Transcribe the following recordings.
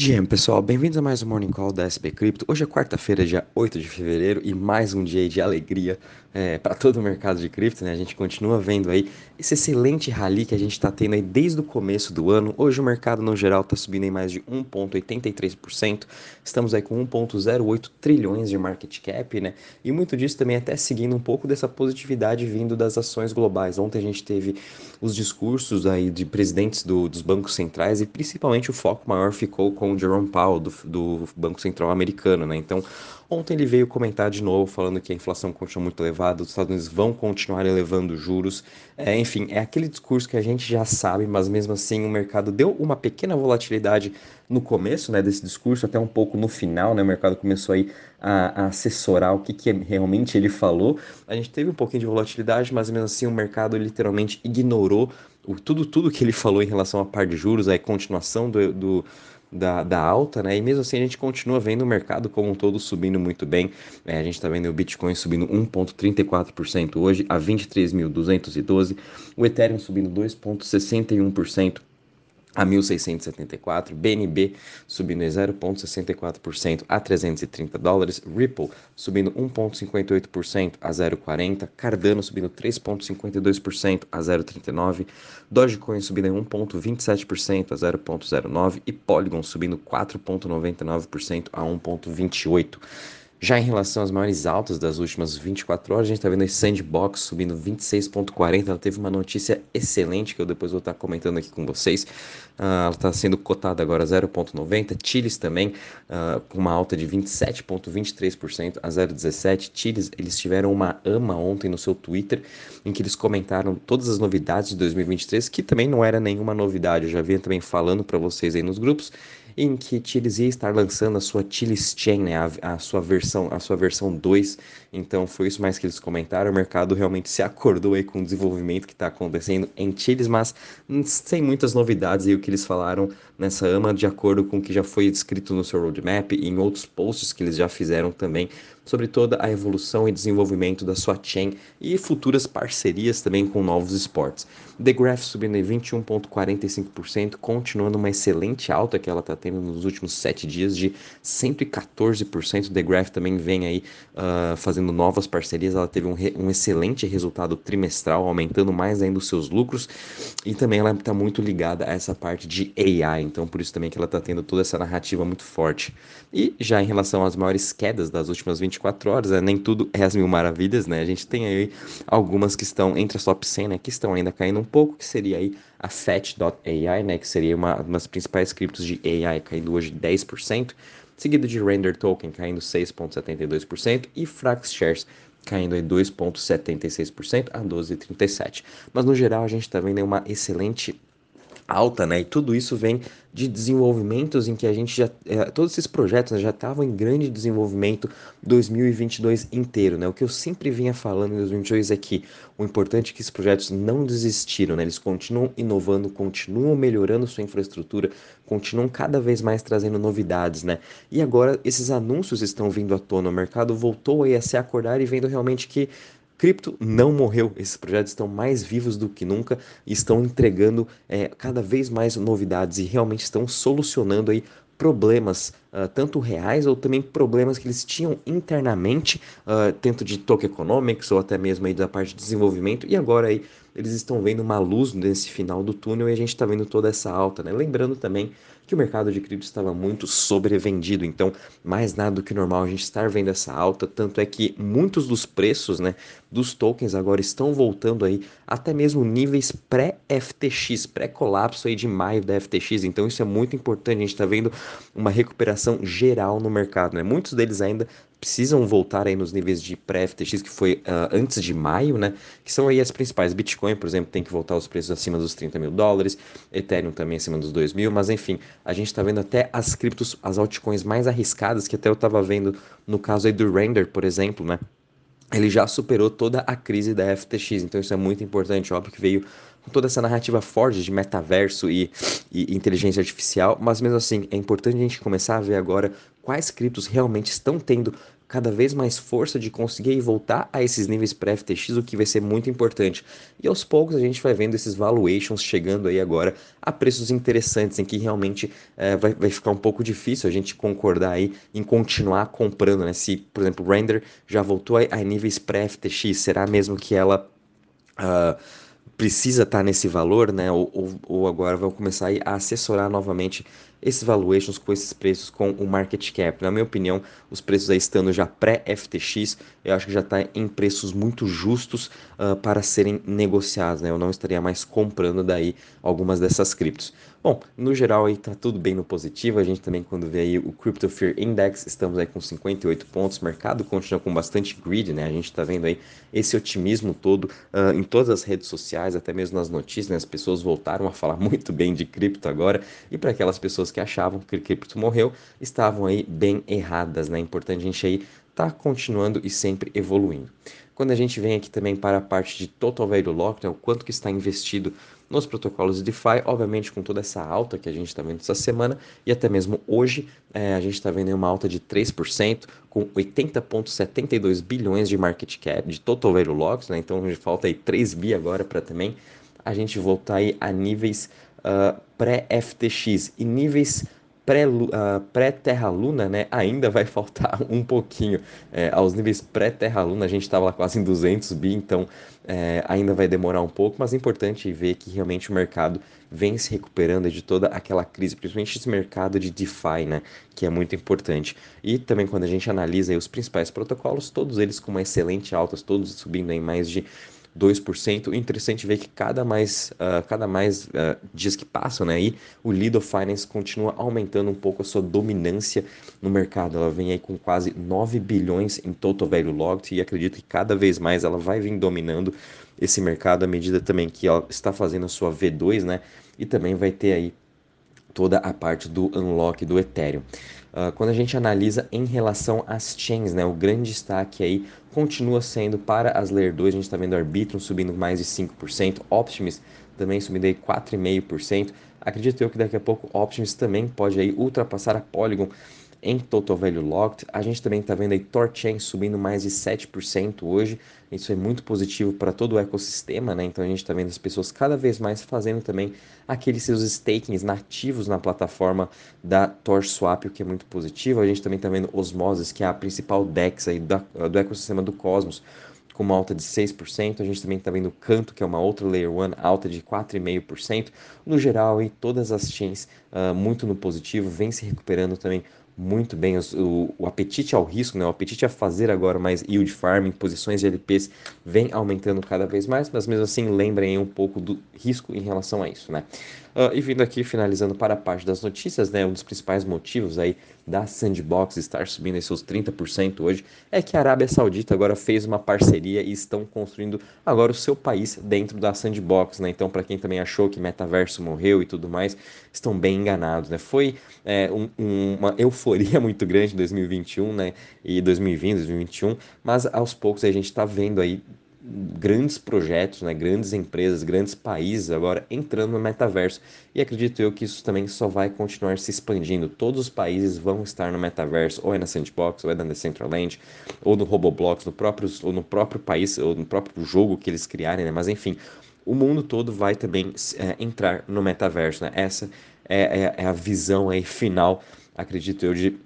GM, pessoal, bem-vindos a mais um Morning Call da SB Crypto. Hoje é quarta-feira, dia 8 de fevereiro, e mais um dia de alegria é, para todo o mercado de cripto, né? A gente continua vendo aí esse excelente rally que a gente está tendo aí desde o começo do ano. Hoje o mercado no geral está subindo em mais de 1,83%. Estamos aí com 1,08 trilhões de market cap, né? E muito disso também até seguindo um pouco dessa positividade vindo das ações globais. Ontem a gente teve os discursos aí de presidentes do, dos bancos centrais e principalmente o foco maior ficou com o Jerome Powell do, do Banco Central americano, né? Então Ontem ele veio comentar de novo, falando que a inflação continua muito elevada, os Estados Unidos vão continuar elevando juros. É, enfim, é aquele discurso que a gente já sabe, mas mesmo assim o mercado deu uma pequena volatilidade no começo né, desse discurso, até um pouco no final, né, o mercado começou aí a, a assessorar o que, que realmente ele falou. A gente teve um pouquinho de volatilidade, mas mesmo assim o mercado literalmente ignorou tudo, tudo que ele falou em relação à par de juros, a continuação do, do da, da alta, né? E mesmo assim a gente continua vendo o mercado como um todo subindo muito bem. É, a gente está vendo o Bitcoin subindo 1,34% hoje a 23.212, o Ethereum subindo 2,61% a 1.674, BNB subindo em 0,64% a 330 dólares, Ripple subindo 1,58% a 0,40, Cardano subindo 3,52% a 0,39, Dogecoin subindo em 1,27% a 0,09 e Polygon subindo 4,99% a 1,28%. Já em relação às maiores altas das últimas 24 horas, a gente está vendo a Sandbox subindo 26,40. Ela teve uma notícia excelente que eu depois vou estar comentando aqui com vocês. Uh, ela está sendo cotada agora 0,90. Chiles também, uh, com uma alta de 27,23% a 0,17. Chiles, eles tiveram uma ama ontem no seu Twitter, em que eles comentaram todas as novidades de 2023, que também não era nenhuma novidade. Eu já vinha também falando para vocês aí nos grupos em que Chiles ia estar lançando a sua Chiles Chain, né, a, a, sua versão, a sua versão 2. Então foi isso mais que eles comentaram. O mercado realmente se acordou aí com o desenvolvimento que está acontecendo em Chiles, mas sem muitas novidades e o que eles falaram nessa AMA, de acordo com o que já foi escrito no seu roadmap e em outros posts que eles já fizeram também sobre toda a evolução e desenvolvimento da sua chain e futuras parcerias também com novos esportes. The Graph subindo em 21,45%, continuando uma excelente alta que ela está tendo nos últimos sete dias de 114%. The Graph também vem aí uh, fazendo novas parcerias, ela teve um, um, excelente resultado trimestral, aumentando mais ainda os seus lucros e também ela está muito ligada a essa parte de AI, então por isso também que ela está tendo toda essa narrativa muito forte. E já em relação às maiores quedas das últimas 20 24 horas, né? nem tudo é as mil maravilhas, né? A gente tem aí algumas que estão entre as top 100, né? Que estão ainda caindo um pouco, que seria aí a Fetch.ai, né? Que seria uma, uma das principais criptos de AI, caindo hoje 10%, seguido de Render Token caindo 6,72% e Frax Shares caindo em 2,76% a 12,37%. Mas no geral a gente está vendo uma excelente alta, né? E tudo isso vem de desenvolvimentos em que a gente já é, todos esses projetos né, já estavam em grande desenvolvimento 2022 inteiro, né? O que eu sempre vinha falando em 2022 é que o importante é que esses projetos não desistiram, né? Eles continuam inovando, continuam melhorando sua infraestrutura, continuam cada vez mais trazendo novidades, né? E agora esses anúncios estão vindo à tona, o mercado voltou aí a se acordar e vendo realmente que Cripto não morreu, esses projetos estão mais vivos do que nunca estão entregando é, cada vez mais novidades e realmente estão solucionando aí problemas, uh, tanto reais ou também problemas que eles tinham internamente, uh, tanto de token economics ou até mesmo aí da parte de desenvolvimento, e agora aí eles estão vendo uma luz nesse final do túnel e a gente está vendo toda essa alta, né? Lembrando também que o mercado de cripto estava muito sobrevendido, então mais nada do que normal a gente estar vendo essa alta, tanto é que muitos dos preços, né, dos tokens agora estão voltando aí até mesmo níveis pré-FTX, pré-colapso aí de maio da FTX, então isso é muito importante, a gente está vendo uma recuperação geral no mercado, né? Muitos deles ainda precisam voltar aí nos níveis de pré-FTX, que foi uh, antes de maio, né? Que são aí as principais. Bitcoin, por exemplo, tem que voltar aos preços acima dos 30 mil dólares, Ethereum também acima dos 2 mil, mas enfim, a gente está vendo até as criptos, as altcoins mais arriscadas, que até eu estava vendo no caso aí do Render, por exemplo, né? Ele já superou toda a crise da FTX, então isso é muito importante, óbvio que veio toda essa narrativa forte de metaverso e, e inteligência artificial, mas mesmo assim é importante a gente começar a ver agora quais criptos realmente estão tendo cada vez mais força de conseguir voltar a esses níveis pré-FTX, o que vai ser muito importante. E aos poucos a gente vai vendo esses valuations chegando aí agora a preços interessantes, em que realmente é, vai, vai ficar um pouco difícil a gente concordar aí em continuar comprando, né? Se, por exemplo, Render já voltou a, a níveis pré-FTX, será mesmo que ela... Uh, precisa estar nesse valor, né? Ou, ou, ou agora vão começar a assessorar novamente esses valuations com esses preços com o market cap. Na minha opinião, os preços aí estando já pré-FTX, eu acho que já está em preços muito justos uh, para serem negociados, né? Eu não estaria mais comprando daí algumas dessas criptos. Bom, no geral aí tá tudo bem no positivo. A gente também quando vê aí o Crypto Fear Index, estamos aí com 58 pontos. O mercado continua com bastante greed, né? A gente tá vendo aí esse otimismo todo uh, em todas as redes sociais, até mesmo nas notícias, né? As pessoas voltaram a falar muito bem de cripto agora. E para aquelas pessoas que achavam que cripto morreu, estavam aí bem erradas, né? Importante a gente aí tá continuando e sempre evoluindo. Quando a gente vem aqui também para a parte de Total Value Lock, né, o quanto que está investido nos protocolos de DeFi, obviamente com toda essa alta que a gente está vendo essa semana e até mesmo hoje é, a gente está vendo uma alta de 3% com 80,72 bilhões de market cap de total value locks, né? então falta aí 3 bi agora para também a gente voltar aí a níveis uh, pré-FTX e níveis pré-Terra Luna, né, ainda vai faltar um pouquinho. É, aos níveis pré-Terra Luna, a gente estava lá quase em 200 bi, então é, ainda vai demorar um pouco, mas é importante ver que realmente o mercado vem se recuperando de toda aquela crise, principalmente esse mercado de DeFi, né, que é muito importante. E também quando a gente analisa os principais protocolos, todos eles com uma excelente altas, todos subindo em mais de 2%. Interessante ver que cada mais, uh, cada mais uh, dias que passam, né, aí, o Lido Finance continua aumentando um pouco a sua dominância no mercado. Ela vem aí com quase 9 bilhões em total value locked e acredito que cada vez mais ela vai vir dominando esse mercado à medida também que ela está fazendo a sua V2, né? E também vai ter aí toda a parte do unlock do Ethereum. Uh, quando a gente analisa em relação às chains, né, o grande destaque aí continua sendo para as Layer 2, a gente está vendo Arbitrum subindo mais de 5%, Optimus também subindo aí 4,5%. Acredito eu que daqui a pouco Optimus também pode aí ultrapassar a Polygon em Total Value Locked. A gente também está vendo aí Torchain subindo mais de 7% hoje. Isso é muito positivo para todo o ecossistema, né? Então a gente está vendo as pessoas cada vez mais fazendo também aqueles seus stakings nativos na plataforma da TorSwap, o que é muito positivo. A gente também está vendo Osmosis, que é a principal DEX aí do, ecossistema do Cosmos com uma alta de 6%. A gente também está vendo Canto, que é uma outra Layer 1, alta de 4,5%. No geral, aí, todas as chains uh, muito no positivo, vem se recuperando também muito bem o, o, apetite ao risco, né? o apetite a fazer agora mais yield farming, posições de LPs vem aumentando cada vez mais, mas mesmo assim lembrem um pouco do risco em relação a isso, né? Uh, e vindo aqui, finalizando para a parte das notícias, né? Um dos principais motivos aí da Sandbox estar subindo seus 30% hoje é que a Arábia Saudita agora fez uma parceria e estão construindo agora o seu país dentro da Sandbox, né? Então, para quem também achou que metaverso morreu e tudo mais, estão bem enganados, né? Foi é, um, um, uma euforia muito grande em 2021, né? E 2020, 2021, mas aos poucos a gente está vendo aí grandes projetos, né, grandes empresas, grandes países agora entrando no metaverso. E acredito eu que isso também só vai continuar se expandindo. Todos os países vão estar no metaverso, ou é na Sandbox, ou é na Decentraland, ou no Roblox, no próprio, ou no próprio país, ou no próprio jogo que eles criarem, né? Mas enfim, o mundo todo vai também é, entrar no metaverso, né? Essa é, é, é a visão aí final, acredito eu, de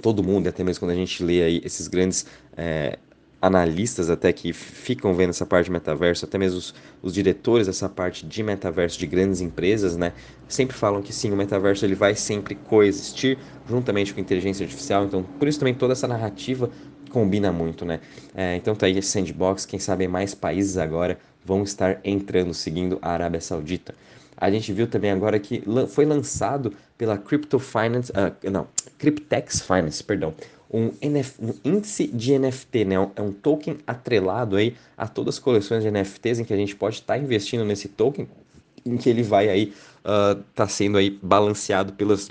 todo mundo, até mesmo quando a gente lê aí esses grandes é, analistas até que ficam vendo essa parte de metaverso, até mesmo os, os, diretores dessa parte de metaverso de grandes empresas, né, sempre falam que sim, o metaverso ele vai sempre coexistir juntamente com a inteligência artificial, então por isso também toda essa narrativa combina muito, né? É, então tá aí esse sandbox, quem sabe mais países agora vão estar entrando, seguindo a Arábia Saudita. A gente viu também agora que foi lançado pela Crypto Finance, uh, não, Cryptex Finance, perdão, um, NF, um índice de NFT, né? É um token atrelado aí a todas as coleções de NFTs em que a gente pode estar tá investindo nesse token, em que ele vai aí uh, tá sendo aí balanceado pelas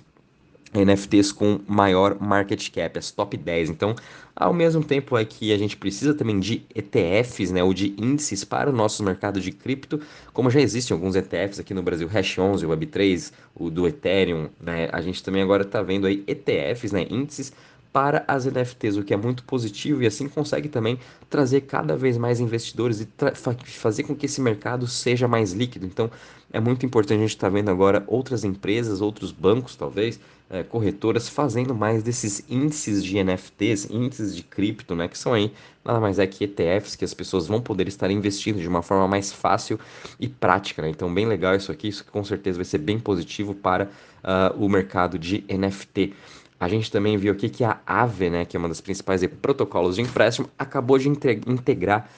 NFTs com maior market cap, as top 10. Então, ao mesmo tempo é que a gente precisa também de ETFs, né, ou de índices para o nosso mercado de cripto, como já existem alguns ETFs aqui no Brasil, Hash 11, Web3, o do Ethereum, né, a gente também agora está vendo aí ETFs, né, índices para as NFTs, o que é muito positivo e assim consegue também trazer cada vez mais investidores e fazer com que esse mercado seja mais líquido. Então, é muito importante a gente estar tá vendo agora outras empresas, outros bancos, talvez, é, corretoras fazendo mais desses índices de NFTs, índices de cripto, né, que são aí nada mais é que ETFs que as pessoas vão poder estar investindo de uma forma mais fácil e prática, né? Então, bem legal isso aqui, isso com certeza vai ser bem positivo para uh, o mercado de NFT. A gente também viu aqui que a Aave, né, que é uma das principais protocolos de empréstimo, acabou de integrar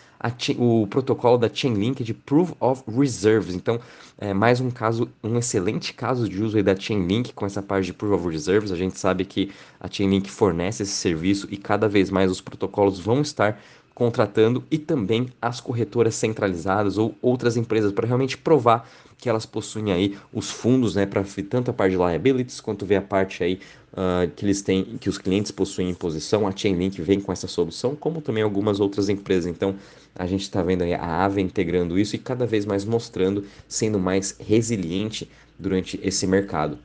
o protocolo da Chainlink de Proof of Reserves. Então, é mais um caso, um excelente caso de uso da Chainlink com essa parte de Proof of Reserves. A gente sabe que a Chainlink fornece esse serviço e cada vez mais os protocolos vão estar contratando e também as corretoras centralizadas ou outras empresas para realmente provar que elas possuem aí os fundos, né, para tanto a parte de liabilities quanto ver a parte aí uh, que eles têm, que os clientes possuem em posição. A Chainlink vem com essa solução, como também algumas outras empresas. Então, a gente está vendo aí a Aave integrando isso e cada vez mais mostrando, sendo mais resiliente durante esse mercado.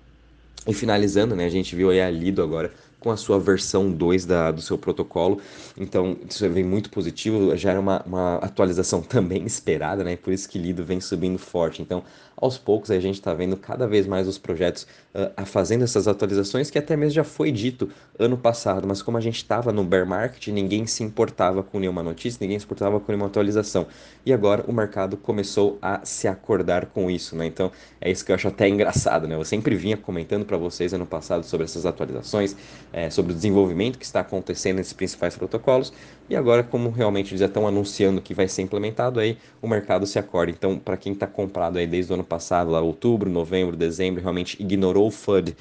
E finalizando, né, a gente viu aí a Lido agora com a sua versão 2 da, do seu protocolo. Então, isso vem muito positivo, já era uma, uma atualização também esperada, né? Por isso que Lido vem subindo forte. Então, aos poucos a gente está vendo cada vez mais os projetos uh, fazendo essas atualizações que até mesmo já foi dito ano passado, mas como a gente estava no bear market, ninguém se importava com nenhuma notícia, ninguém se importava com nenhuma atualização. E agora o mercado começou a se acordar com isso, né? Então é isso que eu acho até engraçado, né? Eu sempre vinha comentando para vocês ano passado sobre essas atualizações, é, sobre o desenvolvimento que está acontecendo nesses principais protocolos, e agora, como realmente eles já estão anunciando que vai ser implementado, aí o mercado se acorda. Então, para quem está comprado aí desde o ano passado, lá outubro, novembro, dezembro, realmente ignorou o FUD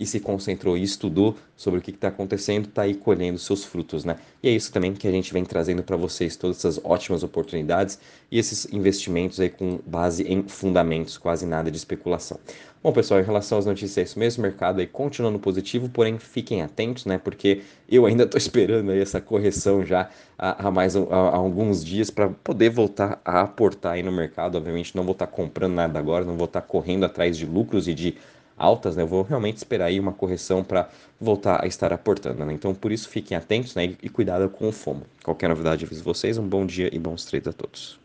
e se concentrou e estudou sobre o que está acontecendo, está aí colhendo seus frutos, né? E é isso também que a gente vem trazendo para vocês, todas essas ótimas oportunidades e esses investimentos aí com base em fundamentos, quase nada de especulação. Bom, pessoal, em relação às notícias, é isso mesmo, mercado aí continuando positivo, porém fiquem atentos, né? Porque eu ainda estou esperando aí essa correção já há, há mais há, alguns dias para poder voltar a aportar aí no mercado. Obviamente não vou estar tá comprando nada agora, não vou estar tá correndo atrás de lucros e de altas, né? Eu vou realmente esperar aí uma correção para voltar a estar aportando, né? Então, por isso, fiquem atentos, né? E cuidado com o FOMO. Qualquer novidade, aviso vocês. Um bom dia e bons trades a todos.